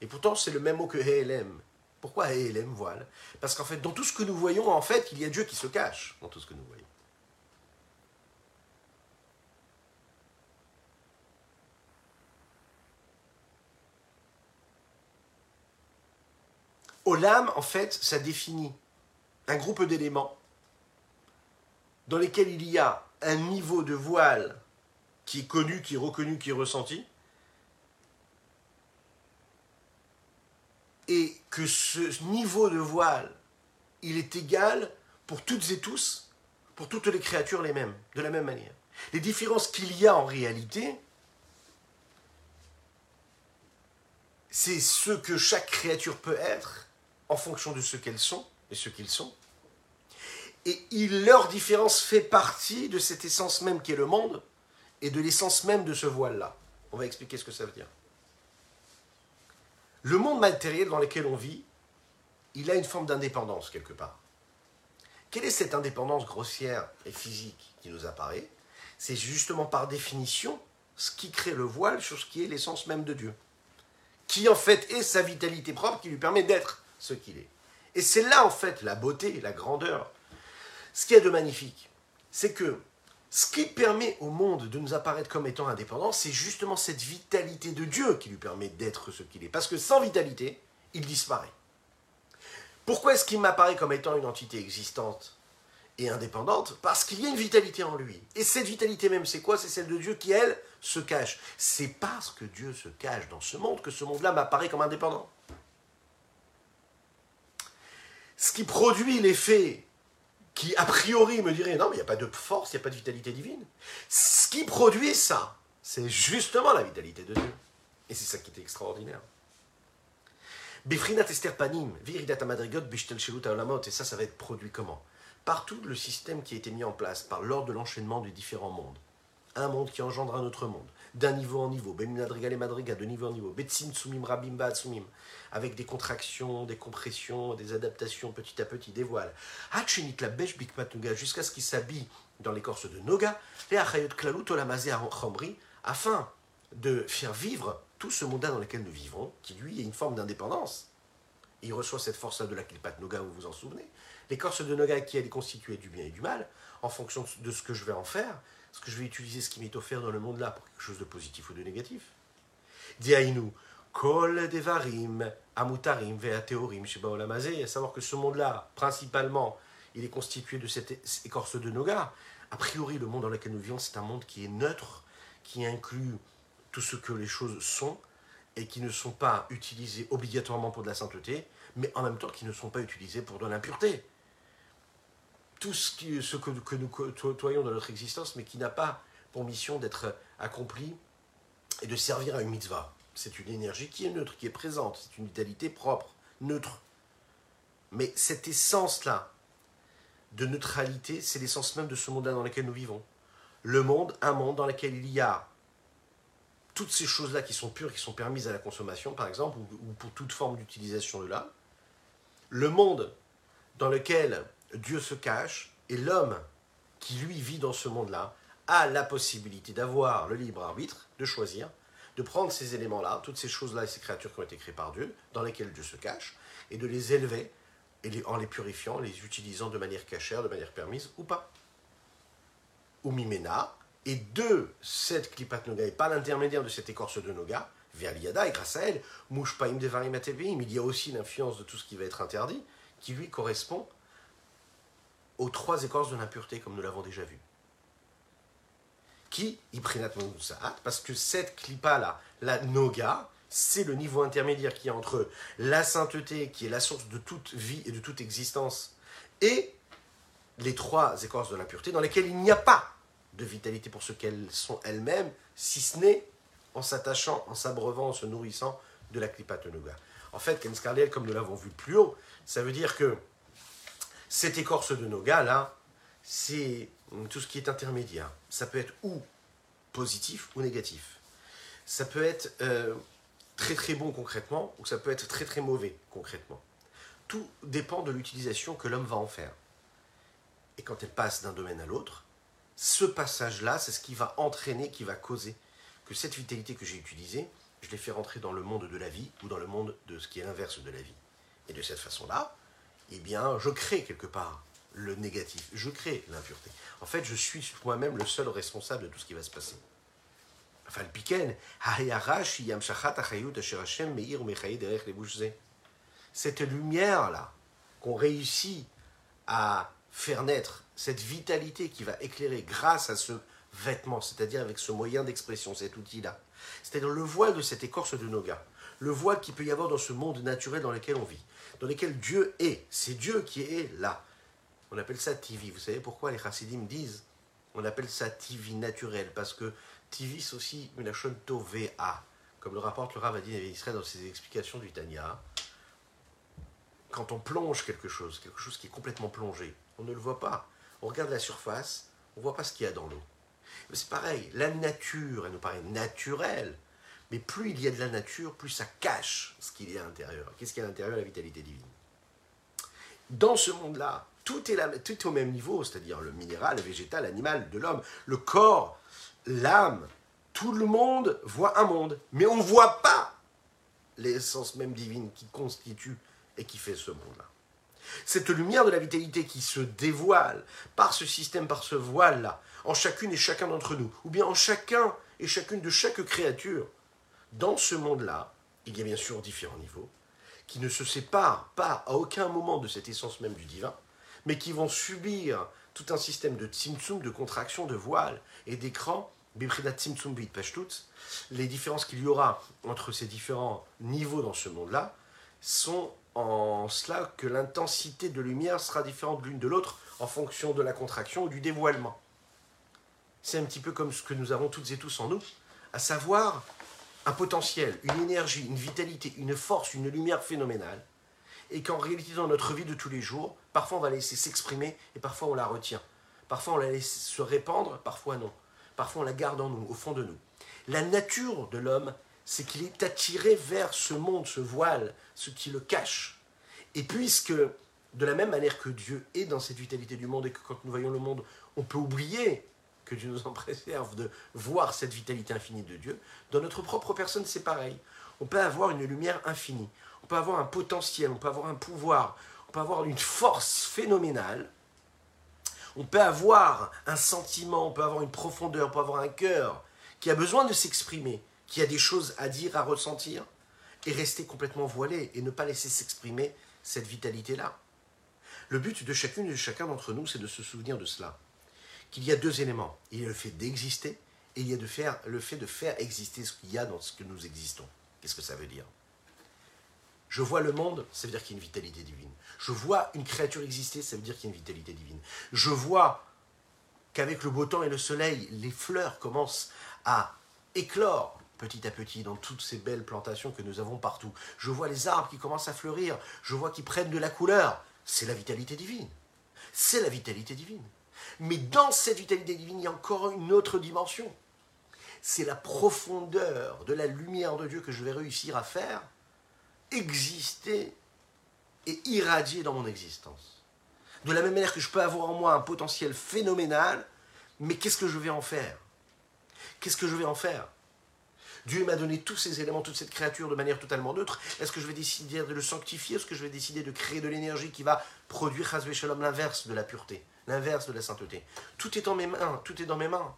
Et pourtant, c'est le même mot que He'elem. Pourquoi He'elem, voile? Parce qu'en fait, dans tout ce que nous voyons, en fait, il y a Dieu qui se cache dans tout ce que nous voyons. Olam, en fait, ça définit un groupe d'éléments dans lesquels il y a un niveau de voile qui est connu, qui est reconnu, qui est ressenti, et que ce niveau de voile, il est égal pour toutes et tous, pour toutes les créatures les mêmes, de la même manière. Les différences qu'il y a en réalité, c'est ce que chaque créature peut être en fonction de ce qu'elles sont et ce qu'ils sont et leur différence fait partie de cette essence même qui est le monde et de l'essence même de ce voile-là. On va expliquer ce que ça veut dire. Le monde matériel dans lequel on vit, il a une forme d'indépendance quelque part. Quelle est cette indépendance grossière et physique qui nous apparaît? C'est justement par définition ce qui crée le voile sur ce qui est l'essence même de Dieu, qui en fait est sa vitalité propre qui lui permet d'être ce qu'il est. Et c'est là en fait la beauté, la grandeur ce qu'il y a de magnifique, c'est que ce qui permet au monde de nous apparaître comme étant indépendant, c'est justement cette vitalité de Dieu qui lui permet d'être ce qu'il est. Parce que sans vitalité, il disparaît. Pourquoi est-ce qu'il m'apparaît comme étant une entité existante et indépendante? Parce qu'il y a une vitalité en lui. Et cette vitalité même, c'est quoi? C'est celle de Dieu qui, elle, se cache. C'est parce que Dieu se cache dans ce monde que ce monde-là m'apparaît comme indépendant. Ce qui produit l'effet qui a priori me dirait non, mais il n'y a pas de force, il n'y a pas de vitalité divine. Ce qui produit ça, c'est justement la vitalité de Dieu. Et c'est ça qui est extraordinaire. Befrinat Panim, Viridat Madrigot, Bishtel et ça, ça va être produit comment? Par tout le système qui a été mis en place, par l'ordre de l'enchaînement des différents mondes. Un monde qui engendre un autre monde d'un niveau en niveau, madrigal et madriga, de niveau en niveau, betsim tsumim rabim tsumim, avec des contractions, des compressions, des adaptations petit à petit, des voiles. Hachinit la besh bikmatuga, jusqu'à ce qu'il s'habille dans l'écorce de Noga, les achayot klalut olamazé chomri, afin de faire vivre tout ce monde dans lequel nous vivons, qui lui est une forme d'indépendance. Il reçoit cette force-là de la Kilpat Noga, vous vous en souvenez. L'écorce de Noga qui elle est constituée du bien et du mal, en fonction de ce que je vais en faire, est-ce que je vais utiliser ce qui m'est offert dans le monde-là pour quelque chose de positif ou de négatif Diaïnou, kol devarim, amutarim, veateorim, à savoir que ce monde-là, principalement, il est constitué de cette écorce de noga. A priori, le monde dans lequel nous vivons, c'est un monde qui est neutre, qui inclut tout ce que les choses sont et qui ne sont pas utilisées obligatoirement pour de la sainteté, mais en même temps qui ne sont pas utilisées pour de l'impureté. Tout ce, que, nous côtoyons dans notre existence, mais qui n'a pas pour mission d'être accompli et de servir à une mitzvah. C'est une énergie qui est neutre, qui est présente, c'est une vitalité propre, neutre. Mais cette essence-là de neutralité, c'est l'essence même de ce monde-là dans lequel nous vivons. Le monde, un monde dans lequel il y a toutes ces choses-là qui sont pures, qui sont permises à la consommation, par exemple, ou, pour toute forme d'utilisation de là. Le monde dans lequel Dieu se cache, et l'homme qui lui vit dans ce monde-là, a la possibilité d'avoir le libre arbitre, de choisir, de prendre ces éléments-là, toutes ces choses-là et ces créatures qui ont été créées par Dieu, dans lesquelles Dieu se cache, et de les élever et en les purifiant, les utilisant de manière cachère, de manière permise ou pas. Ou mimena, et de cette klipat noga, et par l'intermédiaire de cette écorce de noga, vers l'Iada, et grâce à elle, mouchpaim devarim il y a aussi l'influence de tout ce qui va être interdit, qui lui correspond aux trois écorces de l'impureté, comme nous l'avons déjà vu. Qui, parce que cette clipa-là, la noga, c'est le niveau intermédiaire qui est entre la sainteté, qui est la source de toute vie et de toute existence, et les trois écorces de l'impureté, dans lesquelles il n'y a pas de vitalité pour ce qu'elles sont elles-mêmes, si ce n'est en s'attachant, en s'abreuvant, en se nourrissant de la Noga. En fait, Kenskarliel, comme nous l'avons vu plus haut, ça veut dire que cette écorce de Noga, là, c'est tout ce qui est intermédiaire. Ça peut être ou positif ou négatif. Ça peut être euh, très très bon concrètement ou ça peut être très très mauvais concrètement. Tout dépend de l'utilisation que l'homme va en faire. Et quand elle passe d'un domaine à l'autre, ce passage-là, c'est ce qui va entraîner, qui va causer que cette vitalité que j'ai utilisée, je l'ai fait rentrer dans le monde de la vie ou dans le monde de ce qui est l'inverse de la vie. Et de cette façon-là, eh bien, je crée quelque part le négatif, je crée l'impureté. En fait, je suis moi-même le seul responsable de tout ce qui va se passer. Cette lumière-là, qu'on réussit à faire naître, cette vitalité qui va éclairer grâce à ce vêtement, c'est-à-dire avec ce moyen d'expression, cet outil-là, c'est-à-dire le voile de cette écorce de Noga, le voile qu'il peut y avoir dans ce monde naturel dans lequel on vit, dans lequel Dieu est, c'est Dieu qui est là. On appelle ça TV. Vous savez pourquoi les chassidim disent on appelle ça TV naturel? Parce que Tivis aussi une tovea, comme le rapporte le Rav Adin Israël dans ses explications du Tanya. Quand on plonge quelque chose, quelque chose qui est complètement plongé, on ne le voit pas. On regarde la surface, on ne voit pas ce qu'il y a dans l'eau. C'est pareil, la nature, elle nous paraît naturelle, mais plus il y a de la nature, plus ça cache ce qu'il y a à l'intérieur. Qu'est-ce qu'il y a à l'intérieur La vitalité divine? Dans ce monde-là, tout est, au même niveau, c'est-à-dire le minéral, le végétal, l'animal, de l'homme, le corps, l'âme, tout le monde voit un monde, mais on ne voit pas l'essence même divine qui constitue et qui fait ce monde-là. Cette lumière de la vitalité qui se dévoile par ce système, par ce voile-là, en chacune et chacun d'entre nous, ou bien en chacun et chacune de chaque créature, dans ce monde-là, il y a bien sûr différents niveaux, qui ne se séparent pas à aucun moment de cette essence même du divin, mais qui vont subir tout un système de tzimtzum, de contraction, de voile et d'écran les différences qu'il y aura entre ces différents niveaux dans ce monde-là sont en cela que l'intensité de lumière sera différente l'une de l'autre en fonction de la contraction ou du dévoilement. C'est un petit peu comme ce que nous avons toutes et tous en nous, à savoir un potentiel, une énergie, une vitalité, une force, une lumière phénoménale, et qu'en réalité dans notre vie de tous les jours, parfois on va la laisser s'exprimer et parfois on la retient. Parfois on la laisse se répandre, parfois non. Parfois, on la garde en nous, au fond de nous. La nature de l'homme, c'est qu'il est attiré vers ce monde, ce voile, ce qui le cache. Et puisque, de la même manière que Dieu est dans cette vitalité du monde et que quand nous voyons le monde, on peut oublier que Dieu nous en préserve de voir cette vitalité infinie de Dieu, dans notre propre personne, c'est pareil. On peut avoir une lumière infinie, on peut avoir un potentiel, on peut avoir un pouvoir, on peut avoir une force phénoménale on peut avoir un sentiment, on peut avoir une profondeur, on peut avoir un cœur qui a besoin de s'exprimer, qui a des choses à dire, à ressentir, et rester complètement voilé et ne pas laisser s'exprimer cette vitalité-là. Le but de chacune et de chacun d'entre nous, c'est de se souvenir de cela. Qu'il y a deux éléments. Il y a le fait d'exister Et il y a le fait de faire exister ce qu'il y a dans ce que nous existons. Qu'est-ce que ça veut dire? Je vois le monde, ça veut dire qu'il y a une vitalité divine. Je vois une créature exister, ça veut dire qu'il y a une vitalité divine. Je vois qu'avec le beau temps et le soleil, les fleurs commencent à éclore petit à petit dans toutes ces belles plantations que nous avons partout. Je vois les arbres qui commencent à fleurir, je vois qu'ils prennent de la couleur. C'est la vitalité divine. C'est la vitalité divine. Mais dans cette vitalité divine, il y a encore une autre dimension. C'est la profondeur de la lumière de Dieu que je vais réussir à faire exister et irradier dans mon existence. De la même manière que je peux avoir en moi un potentiel phénoménal, mais qu'est-ce que je vais en faire? Qu'est-ce que je vais en faire? Dieu m'a donné tous ces éléments, toute cette créature de manière totalement neutre. Est-ce que je vais décider de le sanctifier Est-ce que je vais décider de créer de l'énergie qui va produire, Shalom, l'inverse de la pureté, l'inverse de la sainteté. Tout est dans mes mains, tout est dans mes mains.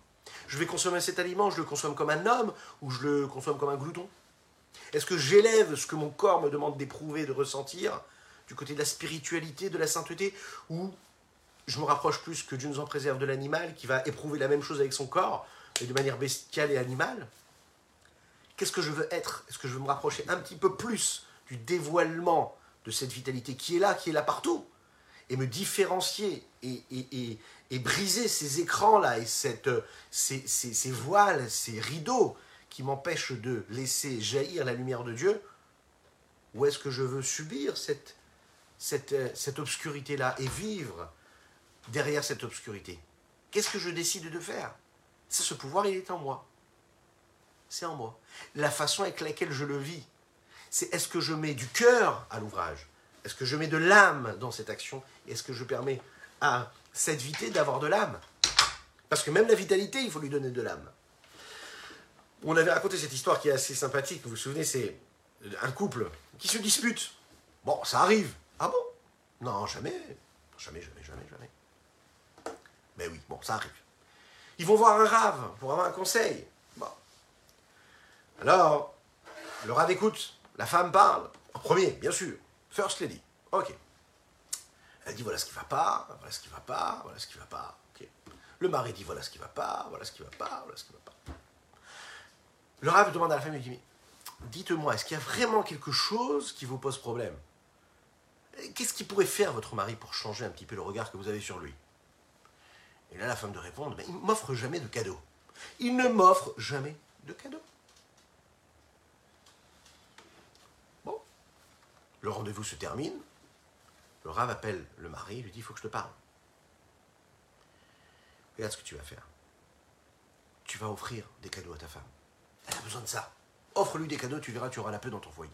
Je vais consommer cet aliment, je le consomme comme un homme ou je le consomme comme un glouton. Est-ce que j'élève ce que mon corps me demande d'éprouver, de ressentir du côté de la spiritualité, de la sainteté, ou je me rapproche plus que Dieu nous en préserve de l'animal qui va éprouver la même chose avec son corps, mais de manière bestiale et animale? Qu'est-ce que je veux être? Est-ce que je veux me rapprocher un petit peu plus du dévoilement de cette vitalité qui est là, qui est là partout? Et me différencier et, briser ces écrans-là et cette, ces, voiles, ces rideaux qui m'empêchent de laisser jaillir la lumière de Dieu Ou est-ce que je veux subir cette, cette, obscurité-là et vivre derrière cette obscurité? Qu'est-ce que je décide de faire? Ce pouvoir, il est en moi. C'est en moi. La façon avec laquelle je le vis, c'est est-ce que je mets du cœur à l'ouvrage? Est-ce que je mets de l'âme dans cette action Est-ce que je permets à cette vitalité d'avoir de l'âme? Parce que même la vitalité, il faut lui donner de l'âme. On avait raconté cette histoire qui est assez sympathique, vous vous souvenez, c'est un couple qui se dispute. Bon, ça arrive. Ah bon? Non, jamais. Jamais, jamais, jamais, jamais. Mais oui, bon, ça arrive. Ils vont voir un rave pour avoir un conseil. Alors, le rat écoute, la femme parle, en premier, bien sûr, First Lady. Ok. Elle dit voilà ce qui va pas, voilà ce qui va pas, voilà ce qui va pas. Ok. Le mari dit voilà ce qui va pas, voilà ce qui va pas, voilà ce qui va pas. Le rat demande à la femme, il dit dites-moi, est-ce qu'il y a vraiment quelque chose qui vous pose problème? Qu'est-ce qui pourrait faire votre mari pour changer un petit peu le regard que vous avez sur lui? Et là, la femme de répondre, mais il ne m'offre jamais de cadeaux. Il ne m'offre jamais de cadeaux. Le rendez-vous se termine. Le rave appelle le mari, il lui dit, il faut que je te parle. Regarde ce que tu vas faire. Tu vas offrir des cadeaux à ta femme. Elle a besoin de ça. Offre-lui des cadeaux, tu verras, tu auras la paix dans ton foyer.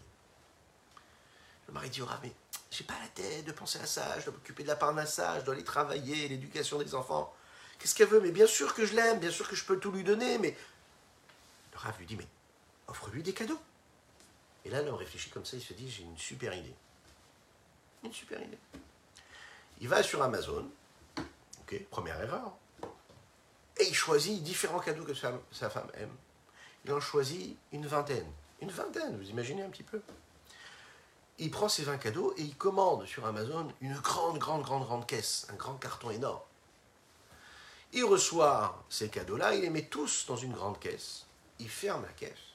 Le mari dit au rave, mais j'ai pas la tête de penser à ça, je dois m'occuper de la parnassage, je dois aller travailler, l'éducation des enfants. Qu'est-ce qu'elle veut? Mais bien sûr que je l'aime, bien sûr que je peux tout lui donner, mais... Le rave lui dit, mais offre-lui des cadeaux. Et là, l'homme réfléchit comme ça, il se dit, j'ai une super idée. Une super idée. Il va sur Amazon, ok, première erreur, et il choisit différents cadeaux que sa, sa femme aime. Il en choisit une vingtaine. Une vingtaine, vous imaginez un petit peu il prend ces 20 cadeaux et il commande sur Amazon une grande, grande, grande, grande caisse, un grand carton énorme. Il reçoit ces cadeaux-là, il les met tous dans une grande caisse, il ferme la caisse,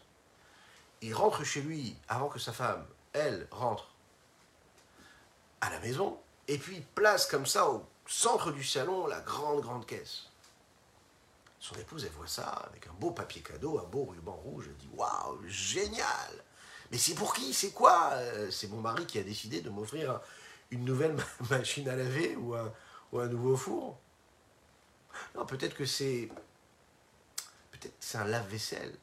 il rentre chez lui avant que sa femme, elle, rentre à la maison, et puis place comme ça au centre du salon la grande, grande caisse. Son épouse, elle voit ça avec un beau papier cadeau, un beau ruban rouge, elle dit Waouh, génial Mais c'est pour qui? C'est quoi? Euh, C'est mon mari qui a décidé de m'offrir une nouvelle machine à laver ou un, ou un nouveau four Non, peut-être que c'est. Peut-être c'est un lave-vaisselle.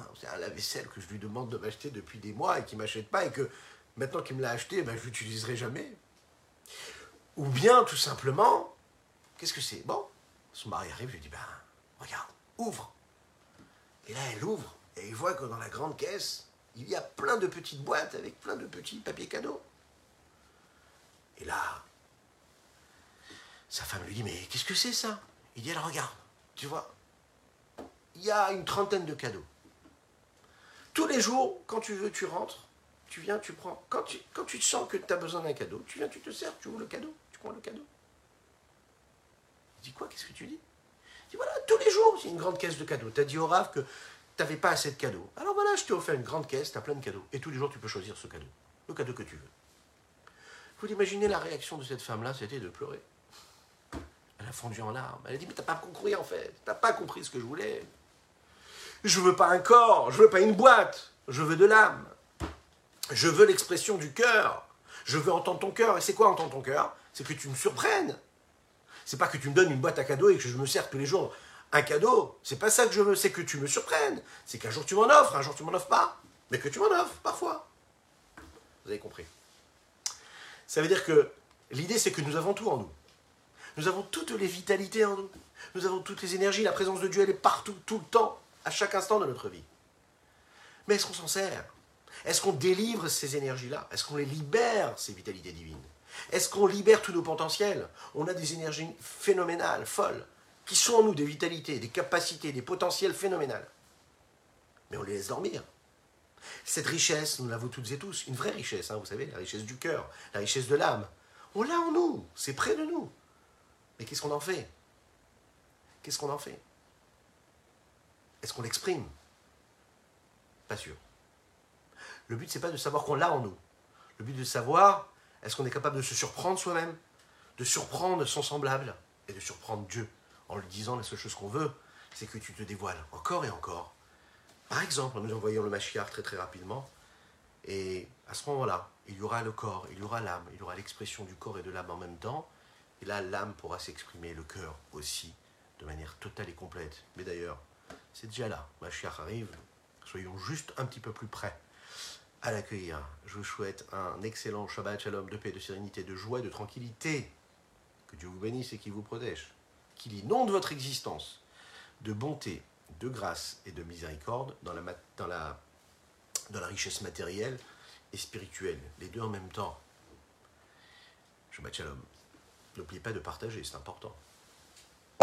Hein, c'est un lave-vaisselle que je lui demande de m'acheter depuis des mois et qu'il ne m'achète pas et que maintenant qu'il me l'a acheté, ben, je l'utiliserai jamais. Ou bien, tout simplement, qu'est-ce que c'est? Bon, son mari arrive, je lui dis, ben, regarde, ouvre. Et là, elle ouvre, et il voit que dans la grande caisse, il y a plein de petites boîtes avec plein de petits papiers cadeaux. Et là, sa femme lui dit, mais qu'est-ce que c'est ça? Il dit, alors regarde, tu vois, il y a une trentaine de cadeaux. Tous les jours, quand tu veux, tu rentres, tu viens, tu prends. Quand tu, quand sens que tu as besoin d'un cadeau, tu viens, tu te sers, tu ouvres le cadeau, tu prends le cadeau. Il dit quoi Qu'est-ce que tu dis? Dis voilà, tous les jours, c'est une grande caisse de cadeaux. Tu as dit au Rav que tu n'avais pas assez de cadeaux. Alors voilà, je t'ai offert une grande caisse, tu as plein de cadeaux. Et tous les jours, tu peux choisir ce cadeau. Le cadeau que tu veux. Vous imaginez la réaction de cette femme-là, c'était de pleurer. Elle a fondu en larmes. Elle a dit, mais t'as pas compris en fait. T'as pas compris ce que je voulais. Je veux pas un corps, je veux pas une boîte. Je veux de l'âme. Je veux l'expression du cœur. Je veux entendre ton cœur. Et c'est quoi entendre ton cœur? C'est que tu me surprennes. C'est pas que tu me donnes une boîte à cadeaux et que je me sers tous les jours un cadeau. C'est pas ça que je veux. C'est que tu me surprennes. C'est qu'un jour tu m'en offres, un jour tu m'en offres pas. Mais que tu m'en offres parfois. Vous avez compris Ça veut dire que l'idée c'est que nous avons tout en nous. Nous avons toutes les vitalités en nous. Nous avons toutes les énergies. La présence de Dieu, elle est partout, tout le temps, à chaque instant de notre vie. Mais est-ce qu'on s'en sert? Est-ce qu'on délivre ces énergies-là? Est-ce qu'on les libère, ces vitalités divines? Est-ce qu'on libère tous nos potentiels? On a des énergies phénoménales, folles, qui sont en nous, des vitalités, des capacités, des potentiels phénoménales. Mais on les laisse dormir. Cette richesse, nous l'avons toutes et tous, une vraie richesse, hein, vous savez, la richesse du cœur, la richesse de l'âme. On l'a en nous, c'est près de nous. Mais qu'est-ce qu'on en fait? Qu'est-ce qu'on en fait? Est-ce qu'on l'exprime? Pas sûr. Le but, c'est pas de savoir qu'on l'a en nous. Le but de savoir, est-ce qu'on est capable de se surprendre soi-même, de surprendre son semblable et de surprendre Dieu en lui disant la seule chose qu'on veut, c'est que tu te dévoiles encore et encore. Par exemple, nous envoyons le Machiar très très rapidement, et à ce moment-là, il y aura le corps, il y aura l'âme, il y aura l'expression du corps et de l'âme en même temps, et là, l'âme pourra s'exprimer, le cœur aussi, de manière totale et complète. Mais d'ailleurs, c'est déjà là. Mashiach arrive. Soyons juste un petit peu plus près à l'accueillir. Je vous souhaite un excellent Shabbat Shalom de paix, de sérénité, de joie, de tranquillité. Que Dieu vous bénisse et qu'il vous protège. Qu'il inonde votre existence de bonté, de grâce et de miséricorde dans la, dans la, dans la richesse matérielle et spirituelle. Les deux en même temps. Shabbat Shalom. N'oubliez pas de partager, c'est important.